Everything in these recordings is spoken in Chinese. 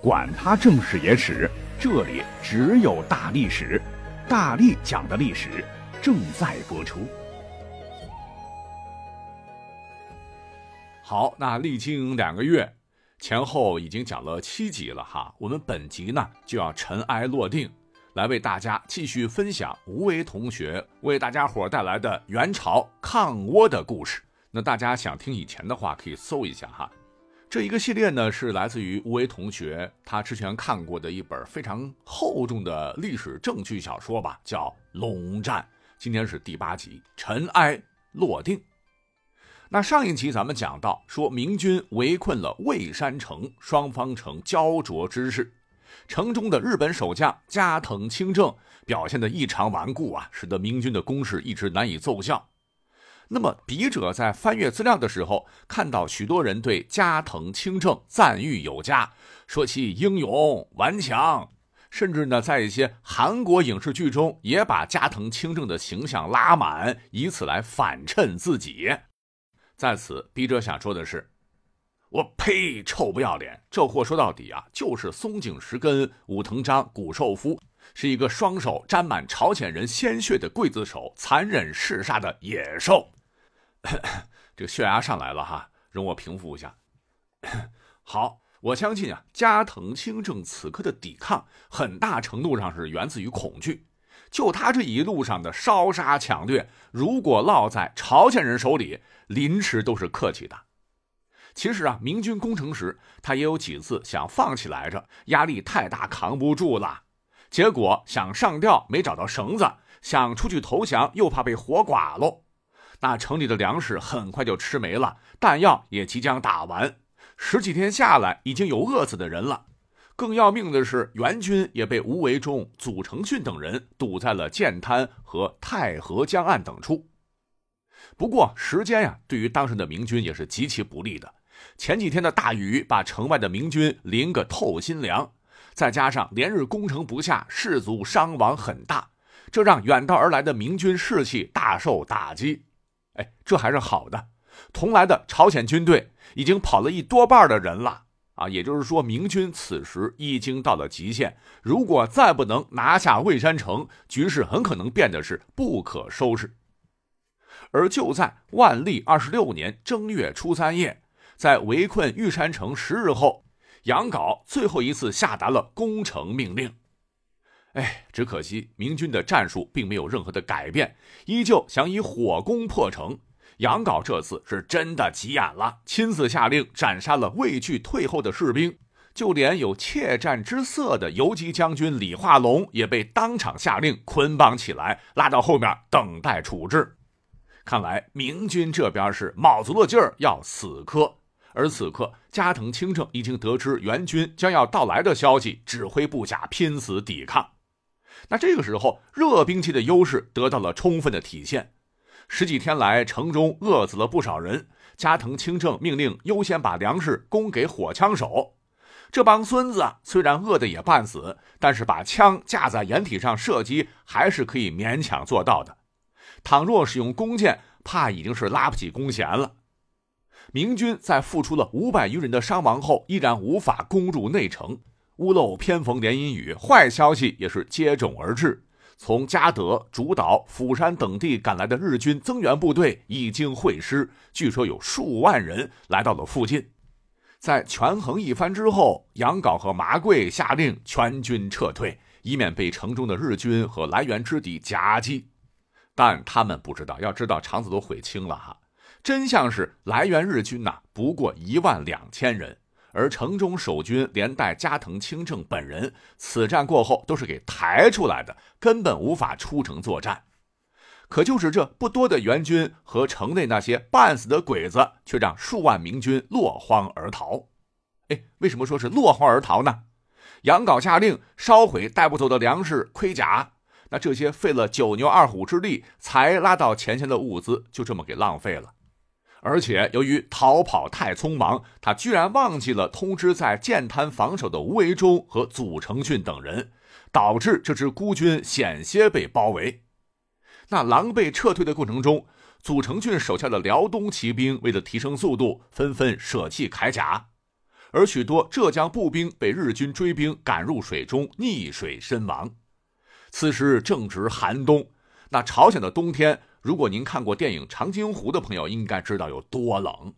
管他正史野史，这里只有大历史，大力讲的历史正在播出。好，那历经两个月，前后已经讲了七集了哈。我们本集呢就要尘埃落定，来为大家继续分享吴为同学为大家伙带来的元朝抗倭的故事。那大家想听以前的话，可以搜一下哈。这一个系列呢，是来自于吴为同学他之前看过的一本非常厚重的历史证据小说吧，叫《龙战》。今天是第八集，尘埃落定。那上一集咱们讲到，说明军围困了蔚山城，双方呈焦灼之势。城中的日本守将加藤清正表现得异常顽固啊，使得明军的攻势一直难以奏效。那么，笔者在翻阅资料的时候，看到许多人对加藤清正赞誉有加，说其英勇顽强，甚至呢，在一些韩国影视剧中也把加藤清正的形象拉满，以此来反衬自己。在此，笔者想说的是，我呸，臭不要脸！这货说到底啊，就是松井石根、武藤章、谷寿夫。是一个双手沾满朝鲜人鲜血的刽子手，残忍嗜杀的野兽。这个血压上来了哈，容我平复一下。好，我相信啊，加藤清正此刻的抵抗，很大程度上是源自于恐惧。就他这一路上的烧杀抢掠，如果落在朝鲜人手里，临时都是客气的。其实啊，明军攻城时，他也有几次想放弃来着，压力太大，扛不住了。结果想上吊没找到绳子，想出去投降又怕被活剐喽。那城里的粮食很快就吃没了，弹药也即将打完，十几天下来已经有饿死的人了。更要命的是，援军也被吴维忠、祖承训等人堵在了建滩和太河江岸等处。不过时间呀，对于当时的明军也是极其不利的。前几天的大雨把城外的明军淋个透心凉。再加上连日攻城不下，士卒伤亡很大，这让远道而来的明军士气大受打击。哎，这还是好的，同来的朝鲜军队已经跑了一多半的人了啊！也就是说，明军此时已经到了极限，如果再不能拿下蔚山城，局势很可能变得是不可收拾。而就在万历二十六年正月初三夜，在围困玉山城十日后。杨镐最后一次下达了攻城命令，哎，只可惜明军的战术并没有任何的改变，依旧想以火攻破城。杨镐这次是真的急眼了，亲自下令斩杀了畏惧退后的士兵，就连有怯战之色的游击将军李化龙也被当场下令捆绑起来，拉到后面等待处置。看来明军这边是卯足了劲儿要死磕。而此刻，加藤清正已经得知援军将要到来的消息，指挥部下拼死抵抗。那这个时候，热兵器的优势得到了充分的体现。十几天来，城中饿死了不少人。加藤清正命令优先把粮食供给火枪手。这帮孙子虽然饿得也半死，但是把枪架在掩体上射击，还是可以勉强做到的。倘若使用弓箭，怕已经是拉不起弓弦了。明军在付出了五百余人的伤亡后，依然无法攻入内城。屋漏偏逢连阴雨，坏消息也是接踵而至。从嘉德、竹岛、釜山等地赶来的日军增援部队已经会师，据说有数万人来到了附近。在权衡一番之后，杨镐和麻贵下令全军撤退，以免被城中的日军和来源之敌夹击。但他们不知道，要知道肠子都悔青了哈。真相是，来源日军呐不过一万两千人，而城中守军连带加藤清正本人，此战过后都是给抬出来的，根本无法出城作战。可就是这不多的援军和城内那些半死的鬼子，却让数万明军落荒而逃。哎，为什么说是落荒而逃呢？杨镐下令烧毁带不走的粮食、盔甲，那这些费了九牛二虎之力才拉到前线的物资，就这么给浪费了。而且由于逃跑太匆忙，他居然忘记了通知在建滩防守的吴维忠和祖承训等人，导致这支孤军险些被包围。那狼狈撤退的过程中，祖承训手下的辽东骑兵为了提升速度，纷纷舍弃铠甲，而许多浙江步兵被日军追兵赶入水中，溺水身亡。此时正值寒冬，那朝鲜的冬天，如果您看过电影《长津湖》的朋友，应该知道有多冷。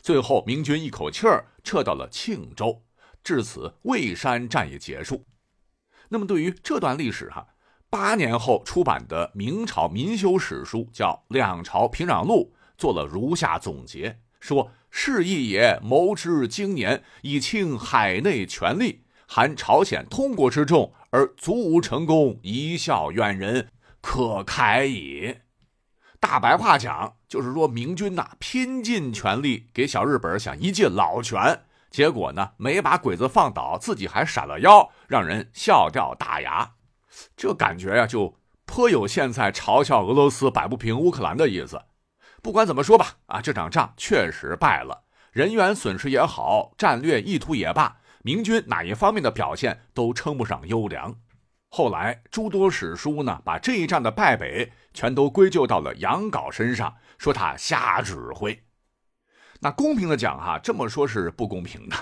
最后，明军一口气儿撤到了庆州，至此蔚山战役结束。那么，对于这段历史，哈，八年后出版的明朝民修史书叫《两朝平壤录》，做了如下总结：说是义也，谋之经年，以倾海内权力，含朝鲜通国之众，而足无成功，一笑远人，可慨矣。大白话讲，就是说明军呐，拼尽全力给小日本想一记老拳，结果呢，没把鬼子放倒，自己还闪了腰，让人笑掉大牙。这感觉呀，就颇有现在嘲笑俄罗斯摆不平乌克兰的意思。不管怎么说吧，啊，这场仗确实败了，人员损失也好，战略意图也罢，明军哪一方面的表现都称不上优良。后来诸多史书呢，把这一仗的败北全都归咎到了杨镐身上，说他瞎指挥。那公平的讲哈，这么说是不公平的。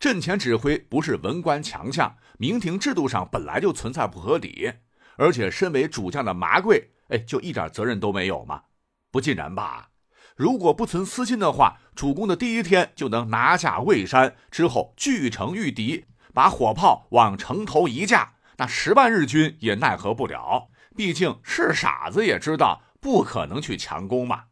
阵前指挥不是文官强项，明廷制度上本来就存在不合理。而且身为主将的麻贵，哎，就一点责任都没有吗？不尽然吧。如果不存私心的话，主攻的第一天就能拿下魏山，之后据城御敌，把火炮往城头一架。那十万日军也奈何不了，毕竟是傻子也知道不可能去强攻嘛。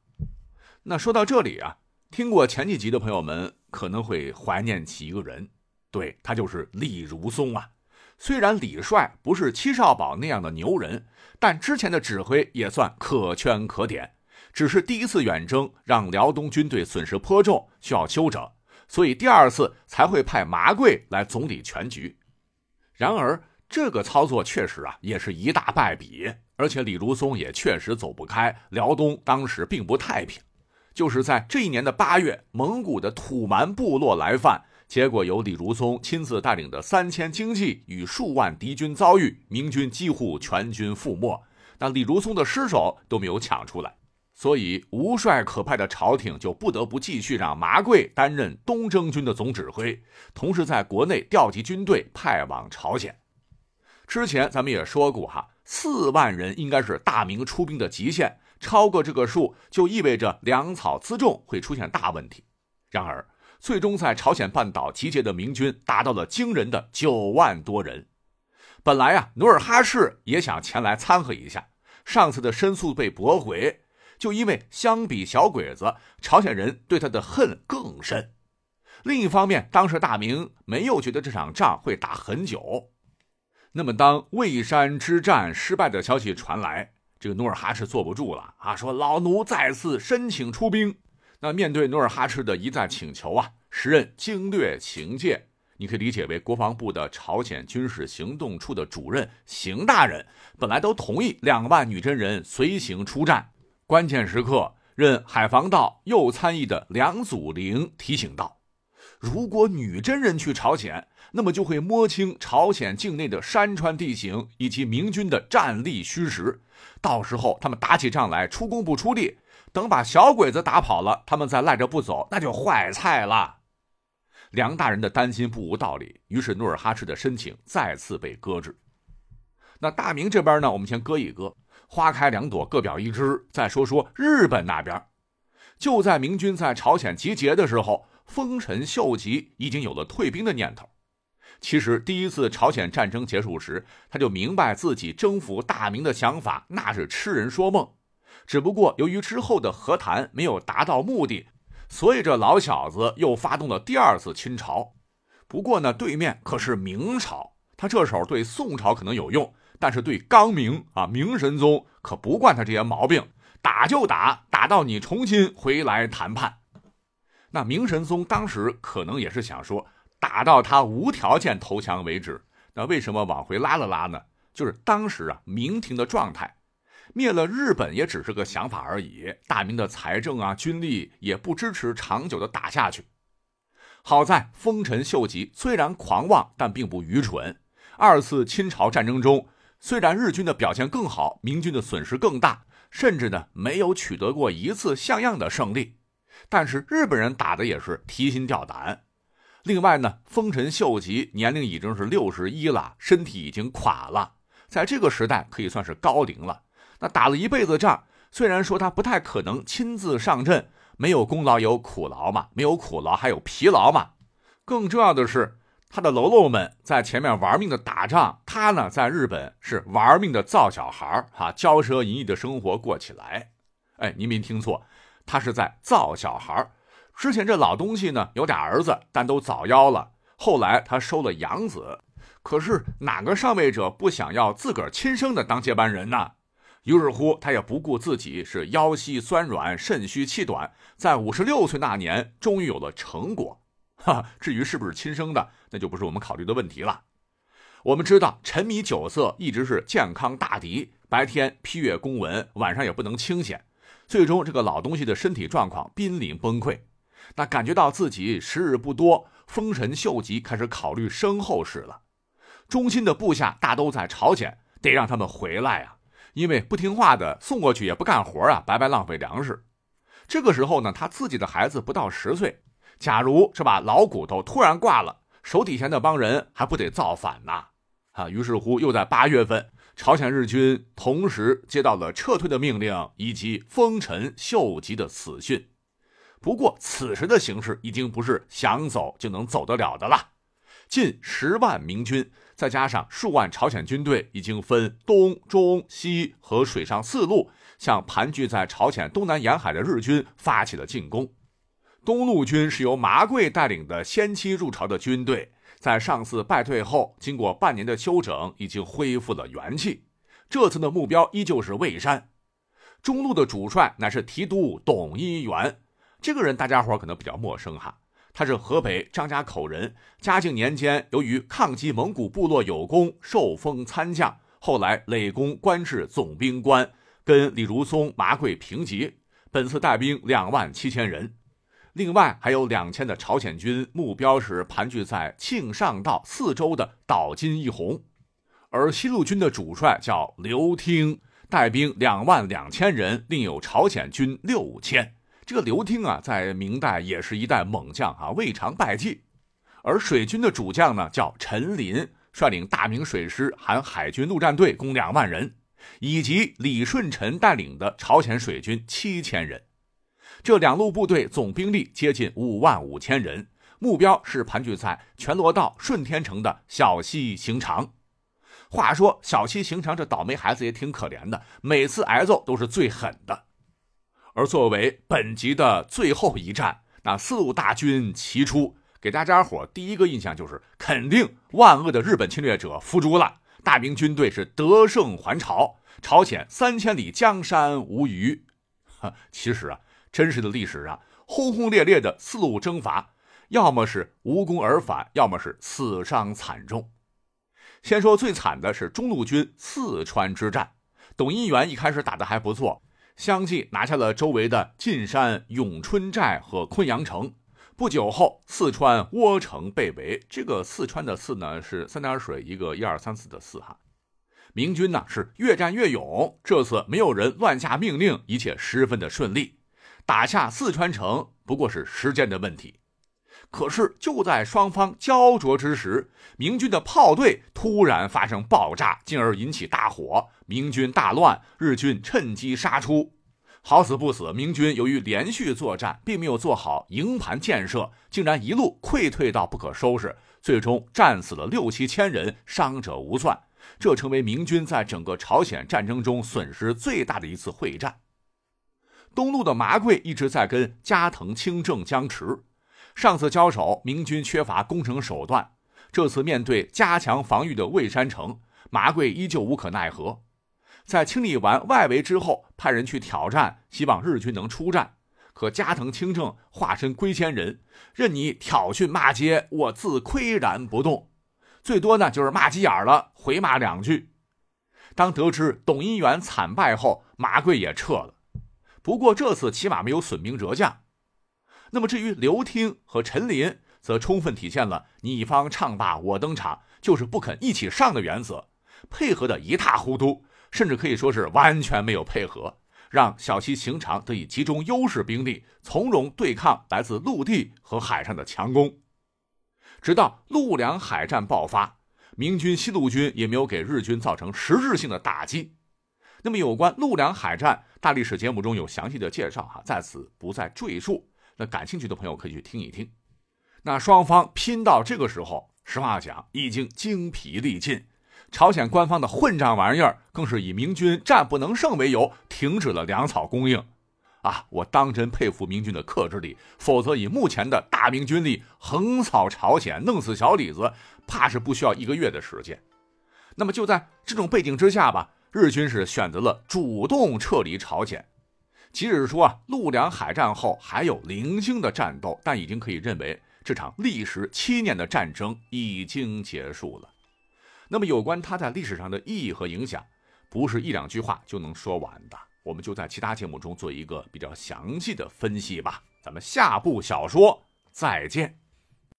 那说到这里啊，听过前几集的朋友们可能会怀念起一个人，对他就是李如松啊。虽然李帅不是七少保那样的牛人，但之前的指挥也算可圈可点。只是第一次远征让辽东军队损失颇重，需要休整，所以第二次才会派麻贵来总理全局。然而。这个操作确实啊，也是一大败笔，而且李如松也确实走不开。辽东当时并不太平，就是在这一年的八月，蒙古的土蛮部落来犯，结果由李如松亲自带领的三千精骑与数万敌军遭遇，明军几乎全军覆没，那李如松的尸首都没有抢出来，所以无帅可派的朝廷就不得不继续让麻贵担任东征军的总指挥，同时在国内调集军队派往朝鲜。之前咱们也说过哈，四万人应该是大明出兵的极限，超过这个数就意味着粮草辎重会出现大问题。然而，最终在朝鲜半岛集结的明军达到了惊人的九万多人。本来啊，努尔哈赤也想前来参和一下，上次的申诉被驳回，就因为相比小鬼子，朝鲜人对他的恨更深。另一方面，当时大明没有觉得这场仗会打很久。那么，当蔚山之战失败的消息传来，这个努尔哈赤坐不住了啊，说老奴再次申请出兵。那面对努尔哈赤的一再请求啊，时任经略情介，你可以理解为国防部的朝鲜军事行动处的主任邢大人，本来都同意两万女真人随行出战。关键时刻，任海防道右参议的梁祖陵提醒道：“如果女真人去朝鲜。”那么就会摸清朝鲜境内的山川地形以及明军的战力虚实，到时候他们打起仗来出工不出力，等把小鬼子打跑了，他们再赖着不走，那就坏菜了。梁大人的担心不无道理，于是努尔哈赤的申请再次被搁置。那大明这边呢，我们先搁一搁，花开两朵，各表一枝。再说说日本那边，就在明军在朝鲜集结的时候，丰臣秀吉已经有了退兵的念头。其实第一次朝鲜战争结束时，他就明白自己征服大明的想法那是痴人说梦。只不过由于之后的和谈没有达到目的，所以这老小子又发动了第二次侵朝。不过呢，对面可是明朝，他这手对宋朝可能有用，但是对刚明啊，明神宗可不惯他这些毛病，打就打，打到你重新回来谈判。那明神宗当时可能也是想说。打到他无条件投降为止。那为什么往回拉了拉呢？就是当时啊，明廷的状态，灭了日本也只是个想法而已。大明的财政啊，军力也不支持长久的打下去。好在丰臣秀吉虽然狂妄，但并不愚蠢。二次侵朝战争中，虽然日军的表现更好，明军的损失更大，甚至呢没有取得过一次像样的胜利，但是日本人打的也是提心吊胆。另外呢，丰臣秀吉年龄已经是六十一了，身体已经垮了，在这个时代可以算是高龄了。那打了一辈子仗，虽然说他不太可能亲自上阵，没有功劳有苦劳嘛，没有苦劳还有疲劳嘛。更重要的是，他的喽啰们在前面玩命的打仗，他呢在日本是玩命的造小孩儿，哈，骄奢淫逸的生活过起来。哎，您没听错，他是在造小孩。之前这老东西呢，有俩儿子，但都早夭了。后来他收了养子，可是哪个上位者不想要自个儿亲生的当接班人呢？于是乎，他也不顾自己是腰膝酸软、肾虚气短，在五十六岁那年，终于有了成果。哈，至于是不是亲生的，那就不是我们考虑的问题了。我们知道，沉迷酒色一直是健康大敌，白天批阅公文，晚上也不能清闲，最终这个老东西的身体状况濒临崩溃。那感觉到自己时日不多，丰臣秀吉开始考虑身后事了。忠心的部下大都在朝鲜，得让他们回来啊！因为不听话的送过去也不干活啊，白白浪费粮食。这个时候呢，他自己的孩子不到十岁，假如是吧老骨头突然挂了，手底下那帮人还不得造反呐？啊！于是乎，又在八月份，朝鲜日军同时接到了撤退的命令以及丰臣秀吉的死讯。不过，此时的形势已经不是想走就能走得了的了。近十万明军，再加上数万朝鲜军队，已经分东、中、西和水上四路，向盘踞在朝鲜东南沿海的日军发起了进攻。东路军是由麻贵带领的先期入朝的军队，在上次败退后，经过半年的休整，已经恢复了元气。这次的目标依旧是蔚山。中路的主帅乃是提督董一元。这个人大家伙可能比较陌生哈，他是河北张家口人。嘉靖年间，由于抗击蒙古部落有功，受封参将，后来累功官至总兵官，跟李如松、麻贵平级。本次带兵两万七千人，另外还有两千的朝鲜军，目标是盘踞在庆尚道四周的岛津义弘。而西路军的主帅叫刘听，带兵两万两千人，另有朝鲜军六千。这个刘听啊，在明代也是一代猛将啊，未尝败绩。而水军的主将呢，叫陈林，率领大明水师含海军陆战队共两万人，以及李舜臣带领的朝鲜水军七千人。这两路部队总兵力接近五万五千人，目标是盘踞在全罗道顺天城的小西行长。话说小西行长这倒霉孩子也挺可怜的，每次挨揍都是最狠的。而作为本集的最后一战，那四路大军齐出，给大家伙第一个印象就是肯定万恶的日本侵略者伏诛了，大明军队是得胜还朝，朝鲜三千里江山无虞。哈，其实啊，真实的历史上轰轰烈烈的四路征伐，要么是无功而返，要么是死伤惨重。先说最惨的是中路军四川之战，董一元一开始打的还不错。相继拿下了周围的晋山、永春寨和昆阳城。不久后，四川窝城被围。这个四川的“四”呢，是三点水一个一二三四的“四”哈。明军呢是越战越勇，这次没有人乱下命令，一切十分的顺利。打下四川城不过是时间的问题。可是就在双方焦灼之时，明军的炮队突然发生爆炸，进而引起大火，明军大乱，日军趁机杀出。好死不死，明军由于连续作战，并没有做好营盘建设，竟然一路溃退到不可收拾，最终战死了六七千人，伤者无算。这成为明军在整个朝鲜战争中损失最大的一次会战。东路的麻贵一直在跟加藤清正僵持。上次交手，明军缺乏攻城手段。这次面对加强防御的蔚山城，麻贵依旧无可奈何。在清理完外围之后，派人去挑战，希望日军能出战。可加藤清正化身龟仙人，任你挑衅骂街，我自岿然不动。最多呢就是骂急眼了，回骂两句。当得知董一元惨败后，麻贵也撤了。不过这次起码没有损兵折将。那么至于刘听和陈林，则充分体现了你方唱罢我登场，就是不肯一起上的原则，配合的一塌糊涂，甚至可以说是完全没有配合，让小西行长得以集中优势兵力，从容对抗来自陆地和海上的强攻。直到陆良海战爆发，明军西路军也没有给日军造成实质性的打击。那么，有关陆良海战大历史节目中有详细的介绍，哈，在此不再赘述。那感兴趣的朋友可以去听一听。那双方拼到这个时候，实话讲已经精疲力尽。朝鲜官方的混账玩意儿，更是以明军战不能胜为由，停止了粮草供应。啊，我当真佩服明军的克制力，否则以目前的大明军力横扫朝鲜，弄死小李子，怕是不需要一个月的时间。那么就在这种背景之下吧，日军是选择了主动撤离朝鲜。即使说啊，陆良海战后还有零星的战斗，但已经可以认为这场历时七年的战争已经结束了。那么有关它在历史上的意义和影响，不是一两句话就能说完的。我们就在其他节目中做一个比较详细的分析吧。咱们下部小说再见。